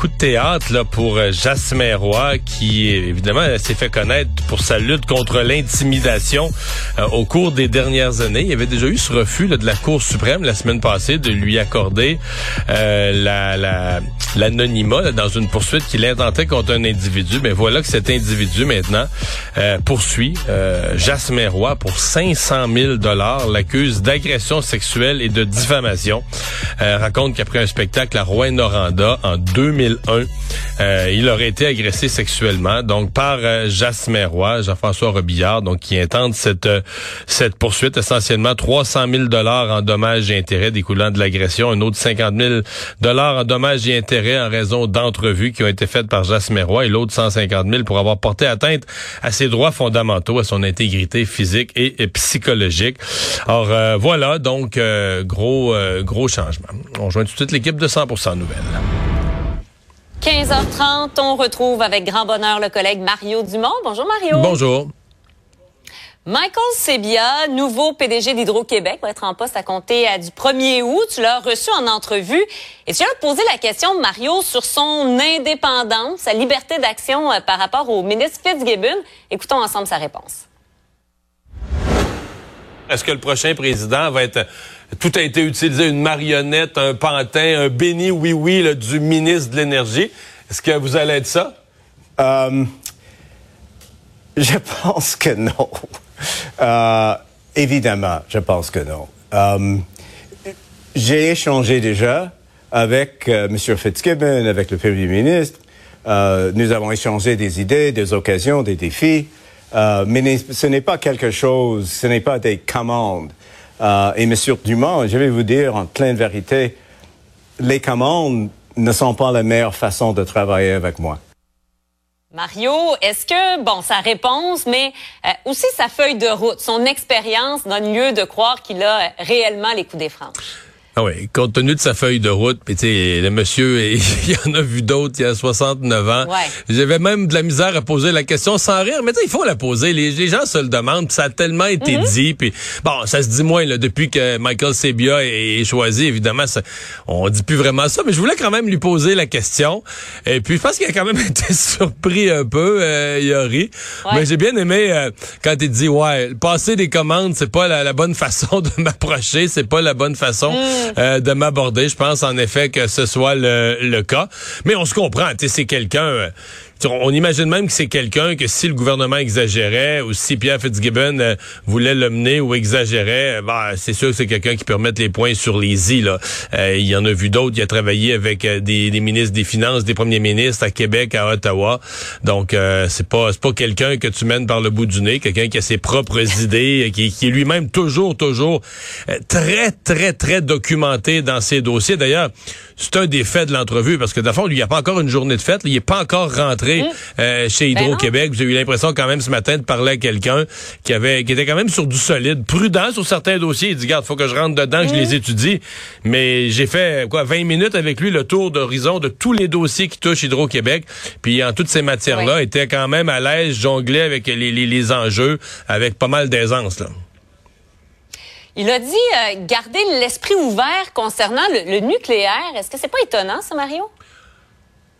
coup de théâtre là pour euh, Jasmin Roy qui évidemment s'est fait connaître pour sa lutte contre l'intimidation euh, au cours des dernières années. Il y avait déjà eu ce refus là, de la Cour suprême la semaine passée de lui accorder euh, la la- l'anonymat là, dans une poursuite qu'il intentait contre un individu. Mais voilà que cet individu maintenant euh, poursuit euh, Jasmin Roy pour 500 000 dollars, l'accuse d'agression sexuelle et de diffamation. Raconte qu'après un spectacle à Rouen-Noranda en 2001, euh, il aurait été agressé sexuellement, donc par euh, Jasmin Jean-François Robillard, donc qui intente cette euh, cette poursuite essentiellement 300 000 dollars en dommages et intérêts découlant de l'agression, un autre 50 000 dollars en dommages et intérêts en raison d'entrevues qui ont été faites par Jasmin et l'autre 150 000 pour avoir porté atteinte à ses droits fondamentaux, à son intégrité physique et, et psychologique. Alors euh, voilà donc gros gros changement. On rejoint tout de suite l'équipe de 100% nouvelles. 15h30, on retrouve avec grand bonheur le collègue Mario Dumont. Bonjour Mario. Bonjour. Michael Sebia, nouveau PDG d'Hydro-Québec, va être en poste à compter euh, du 1er août. Tu l'as reçu en entrevue et tu as posé la question, Mario, sur son indépendance, sa liberté d'action euh, par rapport au ministre Fitzgibbon. Écoutons ensemble sa réponse. Est-ce que le prochain président va être tout a été utilisé une marionnette, un pantin, un béni oui oui là, du ministre de l'énergie Est-ce que vous allez être ça? Euh, je pense que non. Euh, évidemment, je pense que non. Euh, J'ai échangé déjà avec M. Fitzgibbon, avec le Premier ministre. Nous avons échangé des idées, des occasions, des défis. Mais ce n'est pas quelque chose, ce n'est pas des commandes. Euh, et M. Dumont, je vais vous dire en pleine vérité, les commandes ne sont pas la meilleure façon de travailler avec moi. Mario, est-ce que, bon, sa réponse, mais euh, aussi sa feuille de route, son expérience donne lieu de croire qu'il a euh, réellement les coups des franges? Ah oui, compte tenu de sa feuille de route, puis tu sais, le monsieur, il en a vu d'autres, il a 69 ans. Ouais. J'avais même de la misère à poser la question sans rire, mais tu sais, il faut la poser. Les, les gens se le demandent, puis ça a tellement été dit, puis bon, ça se dit moins là, depuis que Michael Sebia est, est choisi, évidemment, ça, on dit plus vraiment ça, mais je voulais quand même lui poser la question. Et puis, je pense qu'il a quand même été surpris un peu, euh, il a ri. Ouais. Mais j'ai bien aimé euh, quand il dit, ouais, passer des commandes, c'est pas la, la bonne façon de m'approcher, c'est pas la bonne façon euh, de m'aborder. Je pense en effet que ce soit le, le cas. Mais on se comprend, tu sais, c'est quelqu'un... on imagine même que c'est quelqu'un que si le gouvernement exagérait ou si Pierre Fitzgibbon euh, voulait le mener ou exagérait, euh, bah, c'est sûr que c'est quelqu'un qui peut remettre les points sur les i. Là. Euh, il y en a vu d'autres. Il a travaillé avec des, ministres des Finances, des premiers ministres à Québec, à Ottawa. Donc, euh, c'est pas c'est pas quelqu'un que tu mènes par le bout du nez, quelqu'un qui a ses propres idées, qui, qui est lui-même toujours, toujours très, très, très documenté dans ses dossiers. D'ailleurs, c'est un des faits de l'entrevue parce que, lui, il n'y a pas encore une journée de fête. il n'est pas encore rentré euh, chez Ben Hydro-Québec. J'ai eu l'impression quand même ce matin de parler à quelqu'un qui avait qui était quand même sur du solide, prudent sur certains dossiers. Il dit, regarde, faut que je rentre dedans, que je les étudie. Mais j'ai fait, quoi, 20 minutes avec lui, le tour d'horizon de tous les dossiers qui touchent Hydro-Québec. Puis en toutes ces matières-là, Oui. était quand même à l'aise, jonglait avec les, les, les enjeux, avec pas mal d'aisance, là. Il a dit euh, garder l'esprit ouvert concernant le, le nucléaire. Est-ce que c'est pas étonnant, ça, Mario?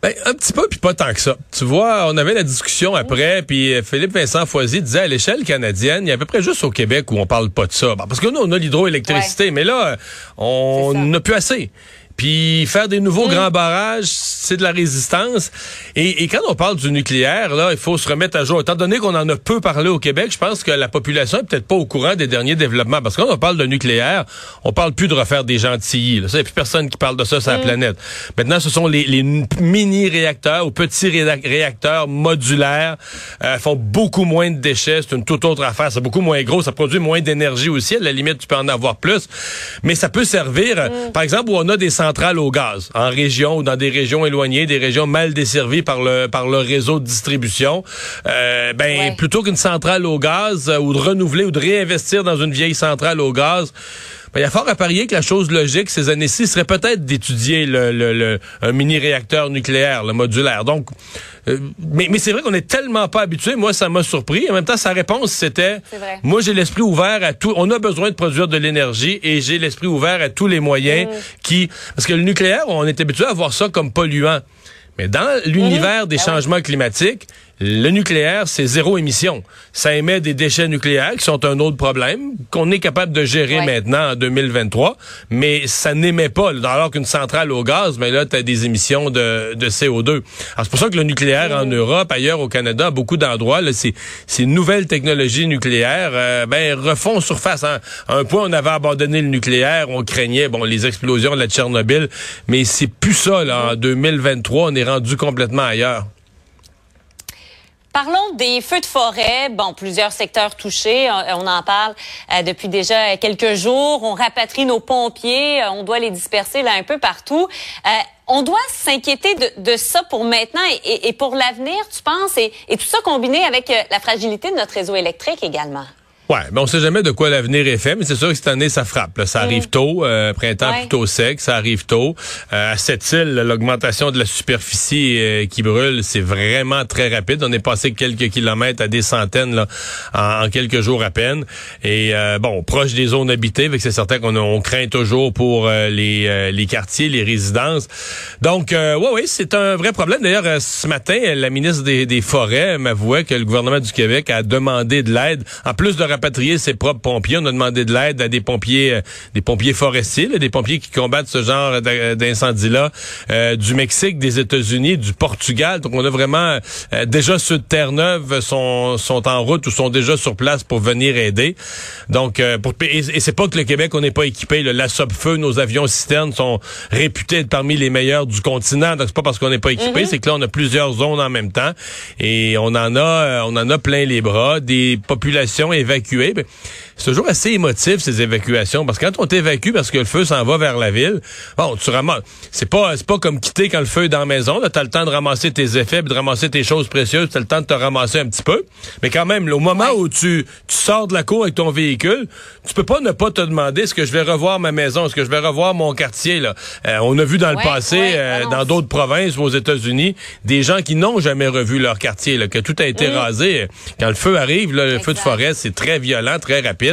Ben, un petit peu, puis pas tant que ça. Tu vois, on avait la discussion après, puis euh, Philippe Vincent Foisy disait à l'échelle canadienne, il y a à peu près juste au Québec où on parle pas de ça. Ben, parce que nous, on a l'hydroélectricité, mais là, euh, on n'a plus assez. Puis faire des nouveaux grands barrages, c'est de la résistance. Et, et quand on parle du nucléaire, là, il faut se remettre à jour. Étant donné qu'on en a peu parlé au Québec, je pense que la population est peut-être pas au courant des derniers développements. Parce que quand on parle de nucléaire, on parle plus de refaire des gentilles. Il n'y a plus personne qui parle de ça sur la planète. Maintenant, ce sont les, les mini-réacteurs ou petits réac- réacteurs modulaires. Euh, font beaucoup moins de déchets. C'est une toute autre affaire. C'est beaucoup moins gros. Ça produit moins d'énergie aussi. À la limite, tu peux en avoir plus. Mais ça peut servir, euh, par exemple, où on a des centrales au gaz, en région ou dans des régions éloignées des régions mal desservies par le par le réseau de distribution, euh, ben plutôt qu'une centrale au gaz euh, ou de renouveler ou de réinvestir dans une vieille centrale au gaz. Ben, il y a fort à parier que la chose logique ces années-ci serait peut-être d'étudier le, le, un mini-réacteur nucléaire, le modulaire. Donc, euh, mais, mais c'est vrai qu'on est tellement pas habitué. Moi, ça m'a surpris. En même temps, sa réponse, c'était, moi, j'ai l'esprit ouvert à tout. On a besoin de produire de l'énergie et j'ai l'esprit ouvert à tous les moyens mm. qui, parce que le nucléaire, on est habitué à voir ça comme polluant. Mais dans l'univers des ben changements climatiques, le nucléaire, c'est zéro émission. Ça émet des déchets nucléaires qui sont un autre problème qu'on est capable de gérer maintenant en 2023, mais ça n'émet pas. Alors qu'une centrale au gaz, mais là, tu as des émissions de, de CO2. Alors c'est pour ça que le nucléaire en Europe, ailleurs au Canada, à beaucoup d'endroits, ces, ces nouvelles technologies nucléaires, euh, ben refont surface. Hein. À un point, on avait abandonné le nucléaire, on craignait bon les explosions de la Tchernobyl, mais c'est plus ça. Là, en 2023, on est rendu complètement ailleurs. Parlons des feux de forêt. Bon, plusieurs secteurs touchés. Euh, on en parle euh, depuis déjà quelques jours. On rapatrie nos pompiers. Euh, on doit les disperser là un peu partout. on doit s'inquiéter de, ça pour maintenant et, pour l'avenir, tu penses, et, et tout ça combiné avec la fragilité de notre réseau électrique également. Ouais, mais on sait jamais de quoi l'avenir est fait, mais c'est sûr que cette année, ça frappe. Ça arrive tôt, euh, printemps plutôt sec, ça arrive tôt. Euh, à cette île, l'augmentation de la superficie euh, qui brûle, c'est vraiment très rapide. On est passé quelques kilomètres à des centaines là, en, quelques jours à peine. Et bon, proche des zones habitées, c'est certain qu'on on craint toujours pour les, les quartiers, les résidences. Donc, ouais, oui, c'est un vrai problème. D'ailleurs, ce matin, la ministre des, des Forêts m'avouait que le gouvernement du Québec a demandé de l'aide, en plus de rapatrier ses propres pompiers. On a demandé de l'aide à des pompiers, euh, des pompiers forestiers, des pompiers qui combattent ce genre d'incendie-là, euh, du Mexique, des États-Unis, du Portugal. Donc on a vraiment euh, déjà ceux de Terre-Neuve sont sont en route ou sont déjà sur place pour venir aider. Donc pour, et, c'est pas que le Québec on n'est pas équipé. La SOP-feu, nos avions citernes sont réputés être parmi les meilleurs du continent. Donc c'est pas parce qu'on n'est pas équipé, mm-hmm. c'est que là on a plusieurs zones en même temps et on en a on en a plein les bras. Des populations évacuées évacués. Ben, c'est toujours assez émotif, ces évacuations, parce que quand on t'évacue parce que le feu s'en va vers la ville, bon, tu ramasses. C'est pas, c'est pas comme quitter quand le feu est dans la maison. Là, t'as le temps de ramasser tes effets, de ramasser tes choses précieuses, t'as le temps de te ramasser un petit peu. Mais quand même, au moment où tu, tu sors de la cour avec ton véhicule, tu peux pas ne pas te demander est-ce que je vais revoir ma maison, est-ce que je vais revoir mon quartier. Là? Euh, on a vu dans le passé, euh, dans d'autres provinces ou aux États-Unis, des gens qui n'ont jamais revu leur quartier, là, que tout a été mm. rasé. Quand le feu arrive, le feu de forêt, c'est très violent, très rapide.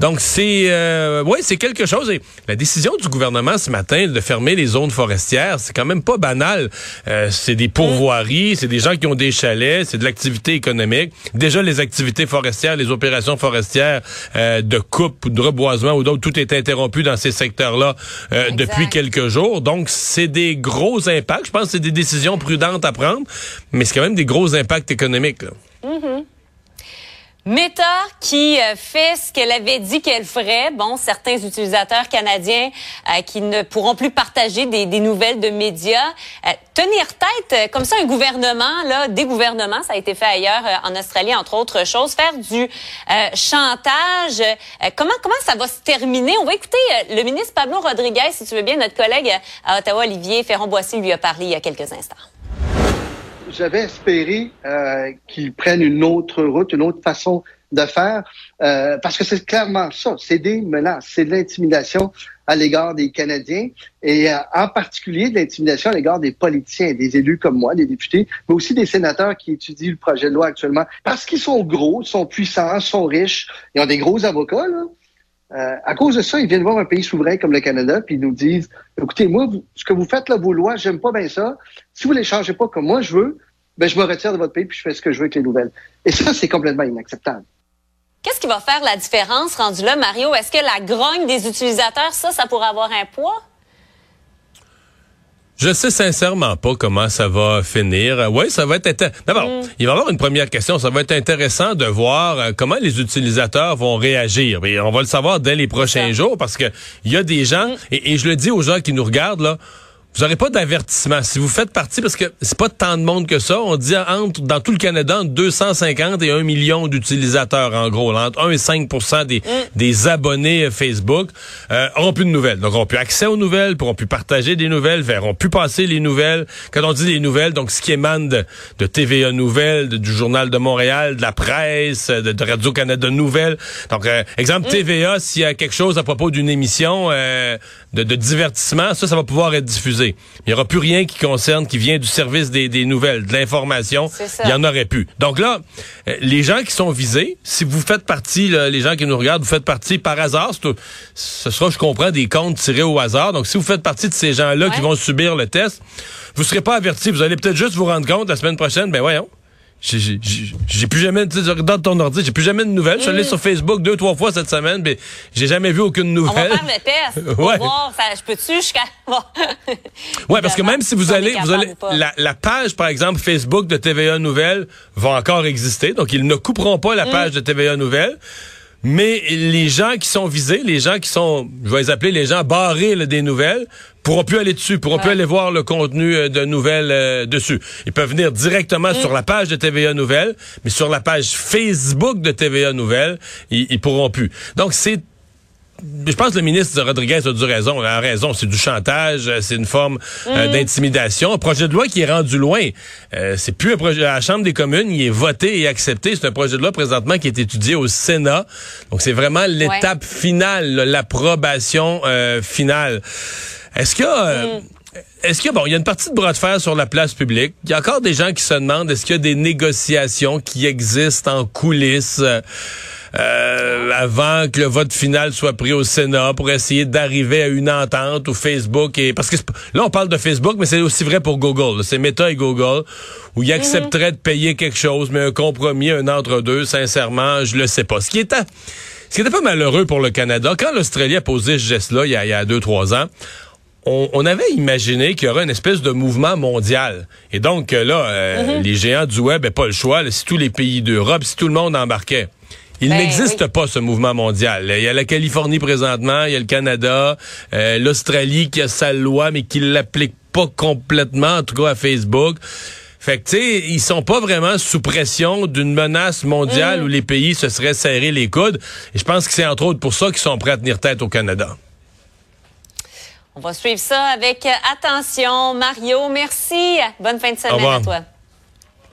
Donc c'est euh, ouais, c'est quelque chose. Et la décision du gouvernement ce matin de fermer les zones forestières, c'est quand même pas banal. Euh, c'est des pourvoiries, c'est des gens qui ont des chalets, c'est de l'activité économique. Déjà les activités forestières, les opérations forestières euh, de coupe ou de reboisement ou d'autres, tout est interrompu dans ces secteurs-là euh, depuis quelques jours. Donc c'est des gros impacts. Je pense que c'est des décisions prudentes à prendre, mais c'est quand même des gros impacts économiques. Là. Mm-hmm. Meta qui euh, fait ce qu'elle avait dit qu'elle ferait. Bon, certains utilisateurs canadiens euh, qui ne pourront plus partager des, nouvelles de médias. Euh, tenir tête, comme ça, un gouvernement, là, des gouvernements, ça a été fait ailleurs en Australie, entre autres choses, faire du chantage. comment comment ça va se terminer? On va écouter le ministre Pablo Rodriguez, si tu veux bien, notre collègue à Ottawa, Olivier Ferron-Boissy, lui a parlé il y a quelques instants j'avais espéré euh, qu'ils prennent une autre route, une autre façon de faire, euh, parce que c'est clairement ça, c'est des menaces, c'est de l'intimidation à l'égard des Canadiens et euh, en particulier de l'intimidation à l'égard des politiciens, des élus comme moi, des députés, mais aussi des sénateurs qui étudient le projet de loi actuellement, parce qu'ils sont gros, sont puissants, sont riches, ils ont des gros avocats, là. Euh, à cause de ça, ils viennent voir un pays souverain comme le Canada, puis ils nous disent écoutez, moi, ce que vous faites là, vos lois, j'aime pas bien ça. Si vous les changez pas comme moi je veux, ben je me retire de votre pays puis je fais ce que je veux avec les nouvelles. Et ça, c'est complètement inacceptable. Qu'est-ce qui va faire la différence rendu là, Mario? Est-ce que la grogne des utilisateurs, ça, ça pourrait avoir un poids? Je sais sincèrement pas comment ça va finir. Oui, ça va être d'abord, mm. il va y avoir une première question. Ça va être intéressant de voir euh, comment les utilisateurs vont réagir. Et on va le savoir dès les prochains jours parce que il y a des gens mm. et, et, je le dis aux gens qui nous regardent là vous n'aurez pas d'avertissement. Si vous faites partie, parce que c'est pas tant de monde que ça, on dit entre, dans tout le Canada, entre 250 et 1 million d'utilisateurs, en gros. entre 1 et 5 des, mm. des abonnés Facebook euh, auront plus de nouvelles. Donc, auront plus accès aux nouvelles, pourront plus partager des nouvelles, verront plus passer les nouvelles. Quand on dit les nouvelles, donc ce qui émane de, de TVA Nouvelles, du Journal de Montréal, de la presse, de, Radio-Canada Nouvelles. Donc, euh, exemple, mm. TVA, s'il y a quelque chose à propos d'une émission euh, de, de divertissement, ça, ça va pouvoir être diffusé. Il n'y aura plus rien qui concerne, qui vient du service des, nouvelles, de l'information. Il y en aurait plus. Donc là, euh, les gens qui sont visés, si vous faites partie, les gens qui nous regardent, vous faites partie par hasard, ce sera, je comprends, des comptes tirés au hasard. Donc si vous faites partie de ces gens-là qui vont subir le test, vous serez pas avertis. Vous allez peut-être juste vous rendre compte la semaine prochaine, ben voyons. J'ai plus jamais, tu ton ordi, j'ai plus jamais de nouvelles. Je suis allé mm. sur Facebook deux, trois fois cette semaine, mais j'ai jamais vu aucune nouvelle. On va faire le test pour voir, ça, je peux-tu jusqu'à... ouais, parce que même si vous allez, vous allez, la, la, page, par exemple, Facebook de TVA Nouvelles va encore exister. Donc, ils ne couperont pas la mm. page de TVA Nouvelles. Mais les gens qui sont visés, les gens qui sont, je vais les appeler les gens barrés des nouvelles, pourront plus aller dessus, pourront plus aller voir le contenu euh, de nouvelles euh, dessus. Ils peuvent venir directement mm. sur la page de TVA Nouvelles, mais sur la page Facebook de TVA Nouvelles, ils, ils pourront plus. Donc c'est je pense que le ministre Rodriguez a du raison. Il a raison. C'est du chantage, euh, c'est une forme euh, mm. d'intimidation. Un projet de loi qui est rendu loin. Euh, c'est plus un projet à la Chambre des communes. Il est voté et accepté. C'est un projet de loi présentement qui est étudié au Sénat. Donc c'est vraiment l'étape finale, l'approbation finale. Est-ce que mm. Est-ce que bon, il y a une partie de bras de fer sur la place publique. Il y a encore des gens qui se demandent est-ce qu'il y a des négociations qui existent en coulisses. Euh, avant que le vote final soit pris au Sénat pour essayer d'arriver à une entente où Facebook et parce que là on parle de Facebook mais c'est aussi vrai pour Google c'est Meta et Google où ils mhm. accepteraient de payer quelque chose mais un compromis un entre deux sincèrement je le sais pas ce qui était ce qui était pas malheureux pour le Canada quand l'Australie a posé ce geste là il y a, il y a deux trois ans on, avait imaginé qu'il y aurait une espèce de mouvement mondial. Et donc là, euh, mhm. les géants du web n'avaient pas le choix. si tous les pays d'Europe, si tout le monde embarquait. Il ben n'existe pas ce mouvement mondial. Il y a la Californie présentement, il y a le Canada, euh, l'Australie qui a sa loi mais qui l'applique pas complètement, en tout cas à Facebook. Fait que, tu sais, ils sont pas vraiment sous pression d'une menace mondiale mm. où les pays se seraient serrés les coudes. Et je pense que c'est entre autres pour ça qu'ils sont prêts à tenir tête au Canada. On va suivre ça avec attention. Mario, merci. Bonne fin de semaine à toi.